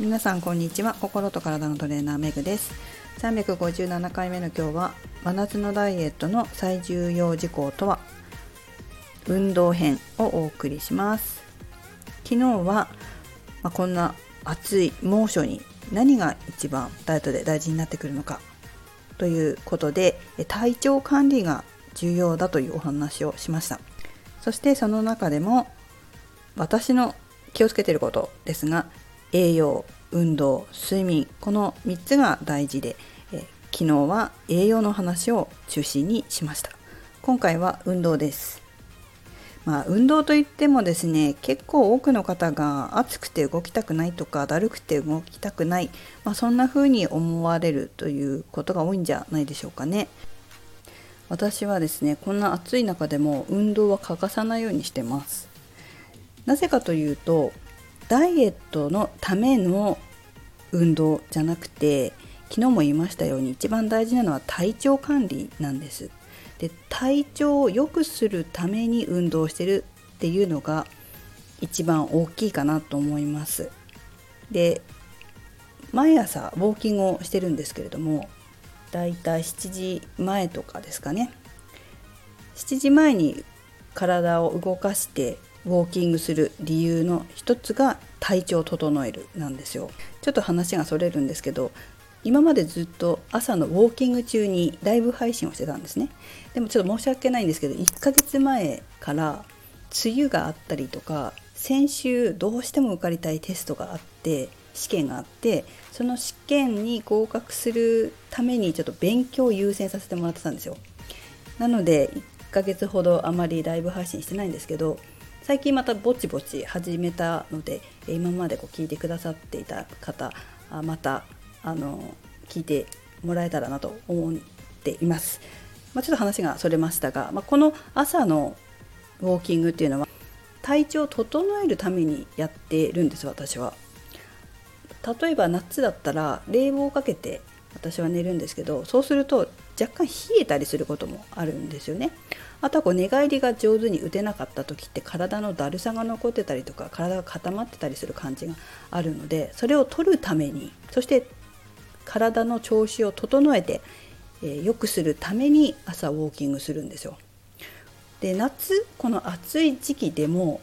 皆さんこんにちは。心と体のトレーナーメグです。357回目の今日は真夏のダイエットの最重要事項とは？運動編をお送りします。昨日は、まあ、こんな暑い猛暑に何が一番ダイエットで大事になってくるのか？ということで体調管理が重要だというお話をしました。そしてその中でも私の気をつけていることですが栄養運動睡眠この3つが大事で、え昨日は栄養の話を中心にしました。今回は運動です。まあ、運動といってもですね結構多くの方が暑くて動きたくないとかだるくて動きたくない、まあ、そんな風に思われるということが多いんじゃないでしょうかね。私はですねこんな暑い中でも運動は欠かさないようにしてます。なぜかというとダイエットのための運動じゃなくて昨日も言いましたように一番大事なのは体調管理なんです。で体調を良くするために運動してるっていうのが一番大きいかなと思います。で毎朝ウォーキングをしてるんですけれどもだいたい7時前とかですかね。7時前に体を動かしてウォーキングする理由の一つが体調を整えるなんですよ。ちょっと話がそれるんですけど今までずっと朝のウォーキング中にライブ配信をしてたんですね。でもちょっと申し訳ないんですけど1ヶ月前から梅雨があったりとか先週どうしても受かりたいテストがあって試験があってその試験に合格するためにちょっと勉強を優先させてもらってたんですよ。なので1ヶ月ほどあまりライブ配信してないんですけど最近またぼちぼち始めたので今までこう聞いてくださっていた方またあの聞いてもらえたらなと思っています。まあ、ちょっと話がそれましたが、まあ、この朝のウォーキングっていうのは体調を整えるためにやってるんです私は。例えば夏だったら冷房をかけて私は寝るんですけどそうすると若干冷えたりすることもあるんですよね。あとはこう寝返りが上手に打てなかった時って体のだるさが残ってたりとか体が固まってたりする感じがあるのでそれを取るためにそして体の調子を整えて良、えー、くするために朝ウォーキングするんですよ。で夏この暑い時期でも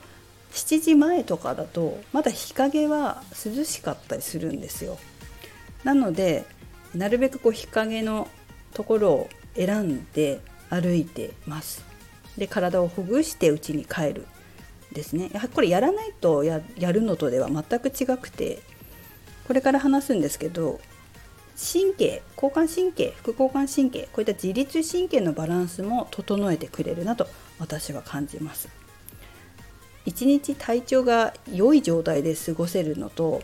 7時前とかだとまだ日陰は涼しかったりするんですよ。なのでなるべくこう日陰のところを選んで歩いてます。で体をほぐして家に帰るですねやはりこれやらないとやるのとでは全く違くてこれから話すんですけど神経交感神経副交感神経こういった自律神経のバランスも整えてくれるなと私は感じます一日体調が良い状態で過ごせるのと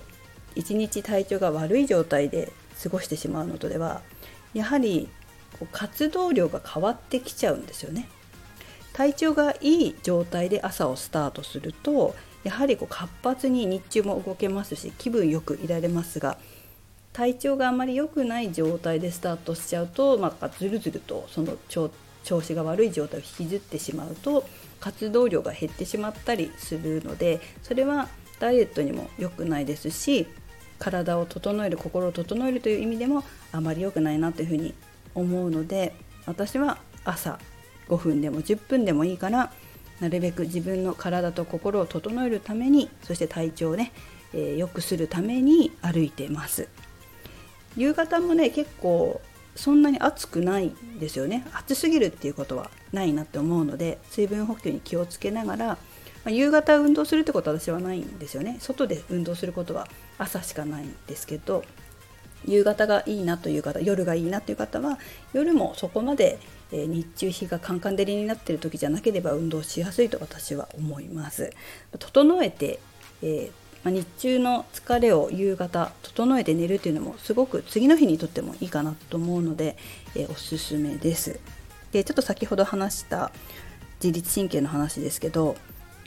一日体調が悪い状態で過ごしてしまうのとではやはり活動量が変わってきちゃうんですよね。体調がいい状態で朝をスタートするとやはりこう活発に日中も動けますし気分よくいられますが体調があまり良くない状態でスタートしちゃうと、まあ、ずるずるとその調子が悪い状態を引きずってしまうと活動量が減ってしまったりするのでそれはダイエットにも良くないですし体を整える心を整えるという意味でもあまり良くないなというふうに思うので私は朝5分でも10分でもいいからなるべく自分の体と心を整えるためにそして体調をね良、えー、くするために歩いてます。夕方もね結構そんなに暑くないんですよね。暑すぎるっていうことはないなって思うので水分補給に気をつけながら、まあ、夕方運動するってことは私はないんですよね。外で運動することは朝しかないんですけど夕方がいいなという方夜がいいなという方は夜もそこまで、え日中日がカンカン照りになっている時じゃなければ運動しやすいと私は思います。整えて、え、ま、日中の疲れを夕方整えて寝るというのもすごく次の日にとってもいいかなと思うので、え、おすすめです。でちょっと先ほど話した自律神経の話ですけど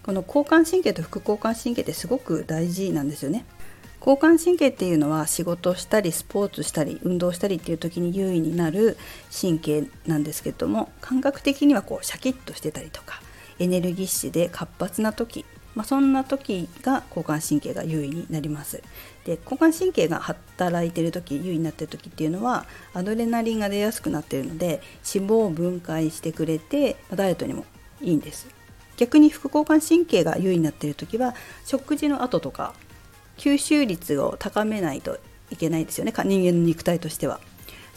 この交感神経と副交感神経ってすごく大事なんですよね。交感神経っていうのは仕事したりスポーツしたり運動したりっていう時に優位になる神経なんですけども感覚的にはこうシャキッとしてたりとかエネルギッシュで活発な時まあ、そんな時が交感神経が優位になります。で交感神経が働いてる時優位になってる時っていうのはアドレナリンが出やすくなってるので脂肪を分解してくれてダイエットにもいいんです。逆に副交感神経が優位になってる時は食事の後とか吸収率を高めないといけないですよね。人間の肉体としては。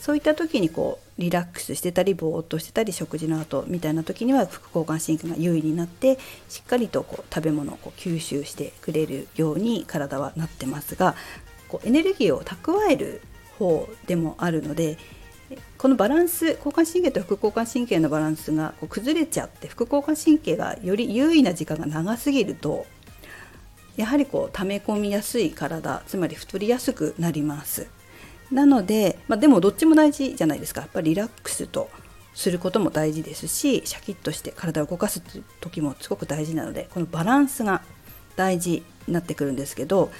そういった時にこうリラックスしてたりぼーっとしてたり食事の後みたいな時には副交感神経が優位になってしっかりとこう食べ物をこう吸収してくれるように体はなってますがこうエネルギーを蓄える方でもあるのでこのバランス交感神経と副交感神経のバランスがこう崩れちゃって副交感神経がより優位な時間が長すぎるとやはりこう溜め込みやすい体つまり太りやすくなります。なので、まあ、でもどっちも大事じゃないですかやっぱりリラックスとすることも大事ですしシャキッとして体を動かす時もすごく大事なのでこのバランスが大事になってくるんですけど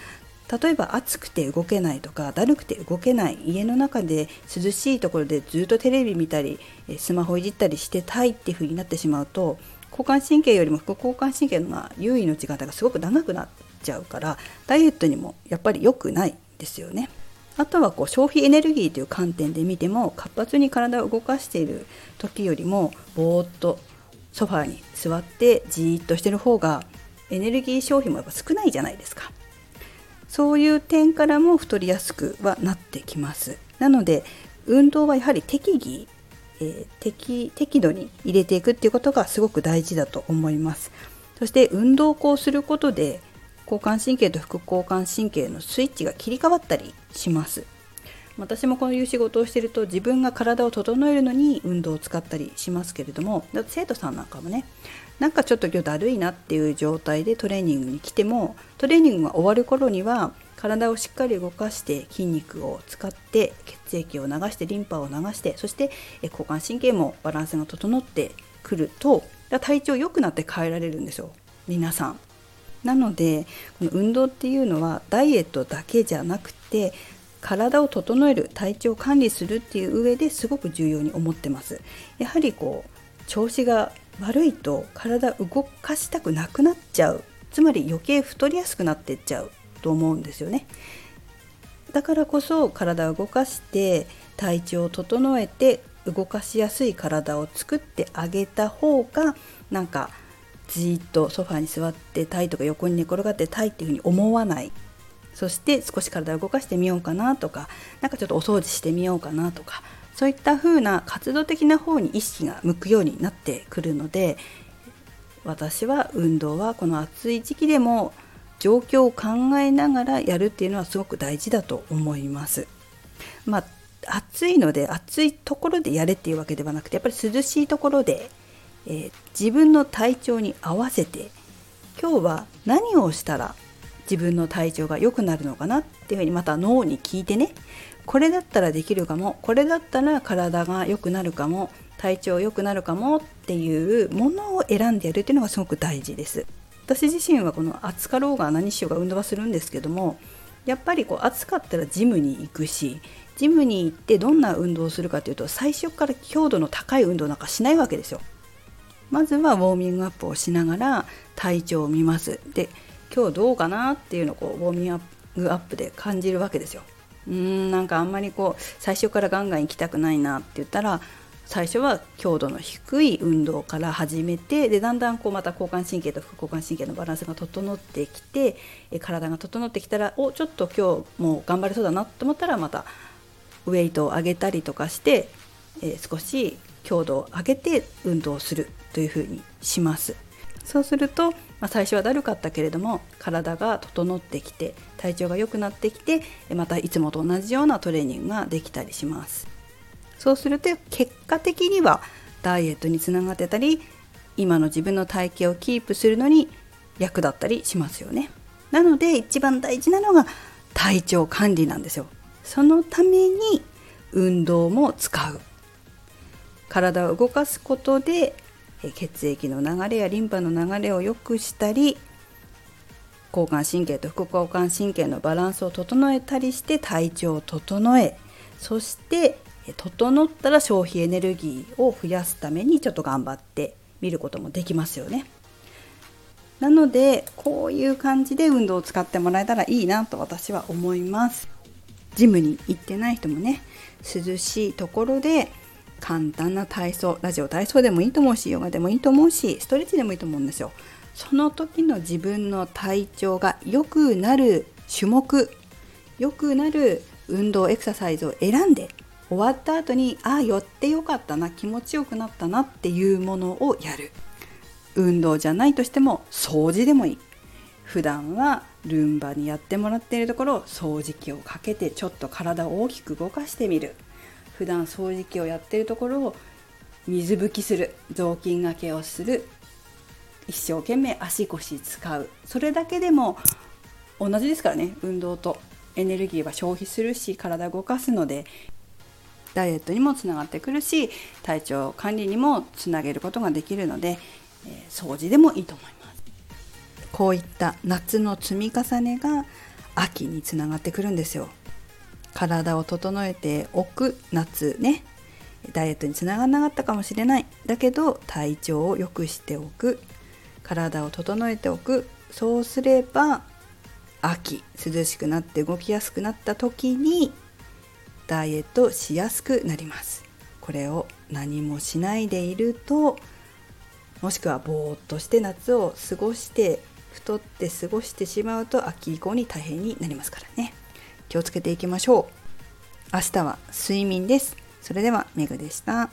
例えば暑くて動けないとかだるくて動けない家の中で涼しいところでずっとテレビ見たりスマホいじったりしてたいっていう風になってしまうと交感神経よりも副交感神経の優位の時間がすごく長くなっちゃうからダイエットにもやっぱり良くないですよね。あとはこう消費エネルギーという観点で見ても活発に体を動かしている時よりもぼーっとソファーに座ってじーっとしてる方がエネルギー消費もやっぱ少ないじゃないですかそういう点からも太りやすくはなってきますなので運動はやはり適宜、えー、適適度に入れていくっていうことがすごく大事だと思います。そして運動をすることで交感神経と副交感神経のスイッチが切り替わったりします。私もこういう仕事をしていると自分が体を整えるのに運動を使ったりしますけれども生徒さんなんかもねなんかちょっと今日だるいなっていう状態でトレーニングに来てもトレーニングが終わる頃には体をしっかり動かして筋肉を使って血液を流してリンパを流してそして交感神経もバランスが整ってくると体調良くなって変えられるんですよ。皆さん。なのでこの運動っていうのはダイエットだけじゃなくて体を整える体調を管理するっていう上ですごく重要に思ってます。やはりこう調子が悪いと体動かしたくなくなっちゃう。つまり余計太りやすくなってっちゃう。と思うんですよね。だからこそ体を動かして体調を整えて動かしやすい体を作ってあげた方がなんかじっとソファに座ってたいとか横に寝転がってたいっていうふうに思わない。そして少し体を動かしてみようかなとか何かちょっとお掃除してみようかなとかそういった風な活動的な方に意識が向くようになってくるので私は運動はこの暑い時期でも状況を考えながらやるっていうのはすごく大事だと思います。まあ暑いので暑いところでやれっていうわけではなくてやっぱり涼しいところでえー、自分の体調に合わせて今日は何をしたら自分の体調が良くなるのかなっていうふうにまた脳に聞いてねこれだったらできるかもこれだったら体が良くなるかも体調良くなるかもっていうものを選んでやるっていうのがすごく大事です。私自身はこの暑かろうが何しようが運動はするんですけどもやっぱりこう暑かったらジムに行くしジムに行ってどんな運動をするかというと最初から強度の高い運動なんかしないわけですよ。まずはウォーミングアップをしながら体調を見ます。で今日どうかなっていうのをこうウォーミングアップで感じるわけですよ。うんなんかあんまりこう最初からガンガン行きたくないなって言ったら最初は強度の低い運動から始めてでだんだんこうまた交感神経と副交感神経のバランスが整ってきて体が整ってきたらおちょっと今日もう頑張れそうだなと思ったらまたウェイトを上げたりとかして、えー、少し強度を上げて運動するというふうにします。そうすると、まあ、最初はだるかったけれども体が整ってきて体調が良くなってきてまたいつもと同じようなトレーニングができたりします。そうすると結果的にはダイエットにつながってたり今の自分の体型をキープするのに役立ったりしますよね。なので一番大事なのが体調管理なんですよ。そのために運動も使う。体を動かすことで血液の流れやリンパの流れを良くしたり交感神経と副交感神経のバランスを整えたりして体調を整えそして整ったら消費エネルギーを増やすためにちょっと頑張ってみることもできますよね。なのでこういう感じで運動を使ってもらえたらいいなと私は思いますジムに行ってない人もね涼しいところで簡単な体操ラジオ体操でもいいと思うしヨガでもいいと思うしストレッチでもいいと思うんですよ。その時の自分の体調が良くなる種目良くなる運動エクササイズを選んで終わった後にああ寄ってよかったな気持ちよくなったなっていうものをやる。運動じゃないとしても掃除でもいい。普段はルンバにやってもらっているところ掃除機をかけてちょっと体を大きく動かしてみる。普段掃除機をやってるところを水拭きする雑巾がけをする一生懸命足腰使う。それだけでも同じですからね。運動とエネルギーは消費するし体動かすのでダイエットにもつながってくるし体調管理にもつなげることができるので、え、掃除でもいいと思います。こういった夏の積み重ねが秋につながってくるんですよ。体を整えておく夏ね。ダイエットにつながらなかったかもしれない。だけど体調を良くしておく。体を整えておく。そうすれば秋涼しくなって動きやすくなった時にダイエットしやすくなります。これを何もしないでいるともしくはぼーっとして夏を過ごして太って過ごしてしまうと秋以降に大変になりますからね。気をつけていきましょう。明日は睡眠です。それではメグでした。